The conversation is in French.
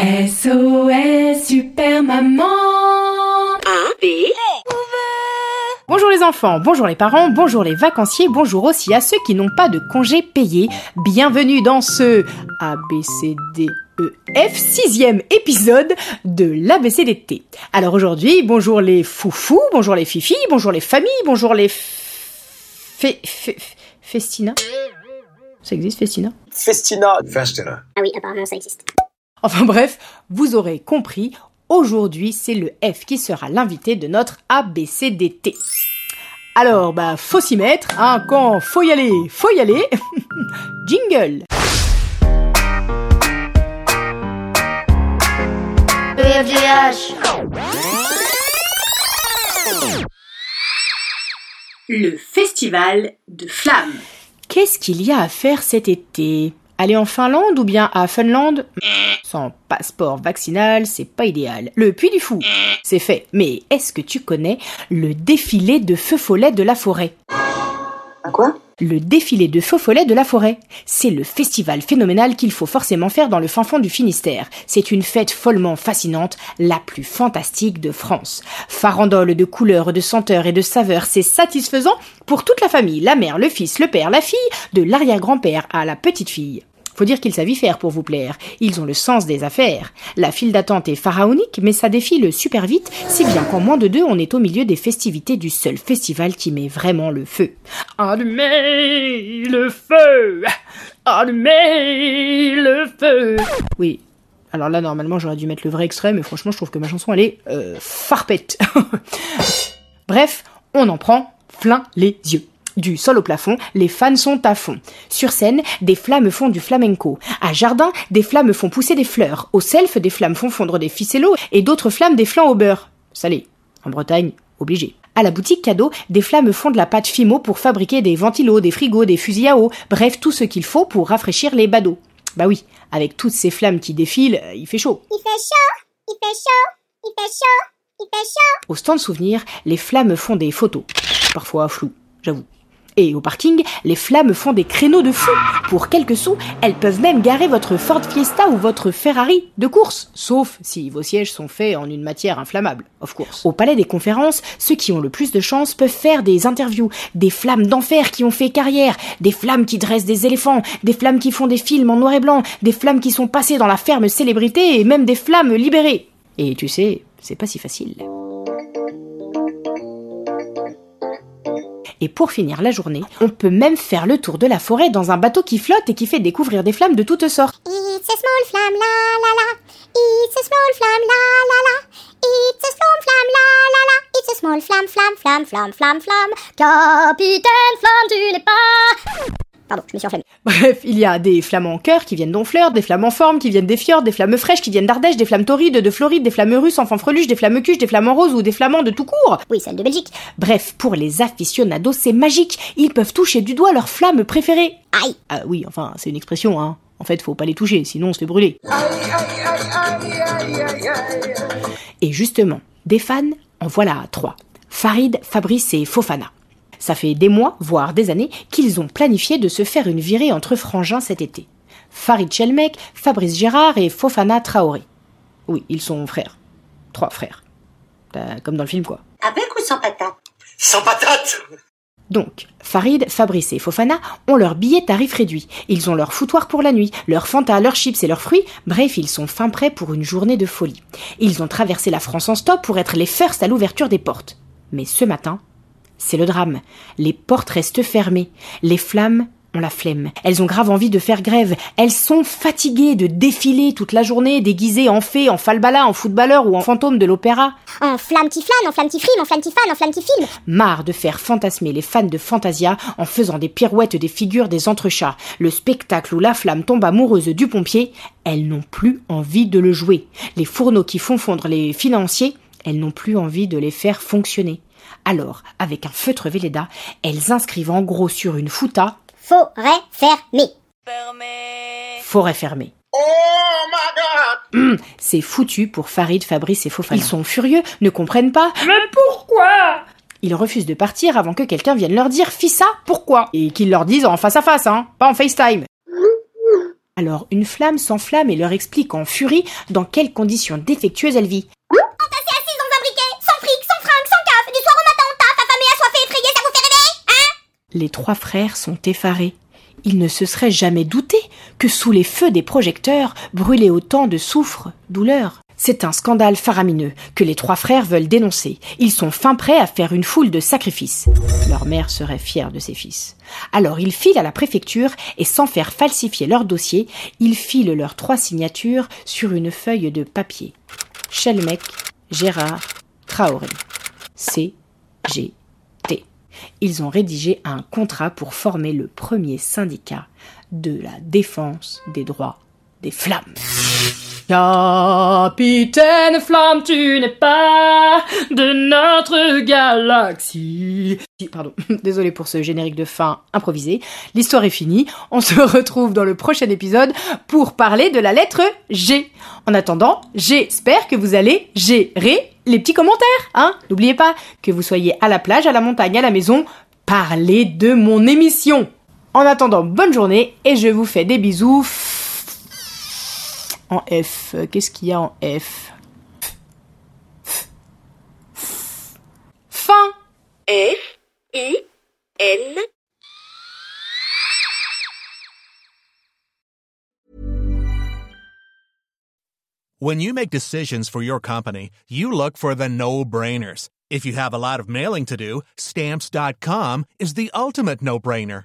SOS Super Maman Bonjour les enfants, bonjour les parents, bonjour les vacanciers, bonjour aussi à ceux qui n'ont pas de congés payés. Bienvenue dans ce ABCDEF sixième épisode de l'ABCDT. Alors aujourd'hui, bonjour les foufous, bonjour les fifis, bonjour les familles, bonjour les fé... fé... festina. Ça existe festina? Festina. Festina. Ah oui, apparemment ça existe. Enfin bref, vous aurez compris, aujourd'hui c'est le F qui sera l'invité de notre ABCDT. Alors, bah, faut s'y mettre, hein, quand faut y aller, faut y aller. Jingle Le festival de flammes. Qu'est-ce qu'il y a à faire cet été? Aller en Finlande ou bien à Funland Sans passeport vaccinal, c'est pas idéal. Le Puy du Fou, c'est fait. Mais est-ce que tu connais le défilé de feux follets de la forêt? À quoi? Le défilé de feux follets de la forêt. C'est le festival phénoménal qu'il faut forcément faire dans le fin fond du Finistère. C'est une fête follement fascinante, la plus fantastique de France. Farandole de couleurs, de senteurs et de saveurs, c'est satisfaisant pour toute la famille, la mère, le fils, le père, la fille, de l'arrière-grand-père à la petite fille. Faut dire qu'ils savent y faire pour vous plaire. Ils ont le sens des affaires. La file d'attente est pharaonique, mais ça défile super vite, si bien qu'en moins de deux, on est au milieu des festivités du seul festival qui met vraiment le feu. Allumez le feu Allumez le feu Oui. Alors là, normalement, j'aurais dû mettre le vrai extrait, mais franchement, je trouve que ma chanson, elle est euh, farpette. Bref, on en prend plein les yeux. Du sol au plafond, les fans sont à fond. Sur scène, des flammes font du flamenco. À Jardin, des flammes font pousser des fleurs. Au self, des flammes font fondre des ficellos et d'autres flammes des flancs au beurre. Salé. En Bretagne, obligé. À la boutique cadeau, des flammes font de la pâte Fimo pour fabriquer des ventilos, des frigos, des fusils à eau, bref, tout ce qu'il faut pour rafraîchir les badauds. Bah oui, avec toutes ces flammes qui défilent, euh, il fait chaud. Il fait chaud, il fait chaud, il fait chaud, il fait chaud. Au stand souvenir, les flammes font des photos. Parfois floues, j'avoue. Et au parking, les flammes font des créneaux de fou. Pour quelques sous, elles peuvent même garer votre Ford Fiesta ou votre Ferrari de course. Sauf si vos sièges sont faits en une matière inflammable, of course. Au palais des conférences, ceux qui ont le plus de chance peuvent faire des interviews. Des flammes d'enfer qui ont fait carrière. Des flammes qui dressent des éléphants. Des flammes qui font des films en noir et blanc. Des flammes qui sont passées dans la ferme célébrité et même des flammes libérées. Et tu sais, c'est pas si facile. Et pour finir la journée, on peut même faire le tour de la forêt dans un bateau qui flotte et qui fait découvrir des flammes de toutes sortes. It's a small flamme, la la la. It's a small flamme, la la la. It's a small flamme, la la la. It's a small flamme, flamme, flamme, flamme, flamme, flamme. Capitaine Flamme, tu n'es pas. Pardon, je me suis enflammée. Bref, il y a des flammes en cœur qui viennent d'Honfleur, des flammes en forme qui viennent des fjords, des flammes fraîches qui viennent d'Ardèche, des flammes torrides de Floride, des flammes russes en fanfreluche, des flammes cuches, des flammes en rose ou des flamands de tout court. Oui, celle de Belgique. Bref, pour les aficionados, c'est magique. Ils peuvent toucher du doigt leur flamme préférée. Aïe. Ah oui, enfin, c'est une expression, hein. En fait, faut pas les toucher, sinon on se fait brûler. Et justement, des fans, en voilà trois. Farid, Fabrice et Fofana. Ça fait des mois, voire des années, qu'ils ont planifié de se faire une virée entre frangins cet été. Farid Chelmek, Fabrice Gérard et Fofana Traoré. Oui, ils sont frères. Trois frères. Euh, Comme dans le film, quoi. Avec ou sans patate? Sans patate Donc, Farid, Fabrice et Fofana ont leur billet tarif réduit. Ils ont leur foutoir pour la nuit, leur Fanta, leurs chips et leurs fruits. Bref, ils sont fin prêts pour une journée de folie. Ils ont traversé la France en stop pour être les first à l'ouverture des portes. Mais ce matin, c'est le drame. Les portes restent fermées. Les flammes ont la flemme. Elles ont grave envie de faire grève. Elles sont fatiguées de défiler toute la journée déguisées en fées, en falbala, en footballeur ou en fantôme de l'opéra. En flamme petit flan, en flamme petit frime, en flamme petit fan, en flamme petit film. Marre de faire fantasmer les fans de Fantasia en faisant des pirouettes des figures des entrechats. Le spectacle où la flamme tombe amoureuse du pompier, elles n'ont plus envie de le jouer. Les fourneaux qui font fondre les financiers, elles n'ont plus envie de les faire fonctionner. Alors, avec un feutre Véleda, elles inscrivent en gros sur une fouta Forêt fermée. forêt fermée. Oh my god Hum, c'est foutu pour Farid, Fabrice et Fofana. Ils sont furieux, ne comprennent pas. Mais pourquoi? Ils refusent de partir avant que quelqu'un vienne leur dire Fis ça, pourquoi? Et qu'ils leur disent en face à face, hein, pas en FaceTime. Alors une flamme s'enflamme et leur explique en furie dans quelles conditions défectueuses elle vit. Entassée assise dans un briquet, sans fric, sans fringues, sans caf, du soir au matin on taffe, affamé, assoiffé, effrayé, ça vous fait rêver Hein Les trois frères sont effarés. Ils ne se seraient jamais doutés que sous les feux des projecteurs brûlait autant de soufre, douleur. C'est un scandale faramineux que les trois frères veulent dénoncer. Ils sont fin prêts à faire une foule de sacrifices. Leur mère serait fière de ses fils. Alors ils filent à la préfecture et sans faire falsifier leur dossier, ils filent leurs trois signatures sur une feuille de papier. Chelmec, Gérard, Traoré. C, G. Ils ont rédigé un contrat pour former le premier syndicat de la défense des droits des flammes. Capitaine Flamme, tu n'es pas de notre galaxie. Pardon, désolé pour ce générique de fin improvisé. L'histoire est finie. On se retrouve dans le prochain épisode pour parler de la lettre G. En attendant, j'espère que vous allez gérer les petits commentaires, hein. N'oubliez pas que vous soyez à la plage, à la montagne, à la maison, parlez de mon émission. En attendant, bonne journée et je vous fais des bisous en F. Qu'est-ce qu'il y a en F? Fin F I N When you make decisions for your company, you look for the no-brainers. If you have a lot of mailing to do, stamps.com is the ultimate no-brainer.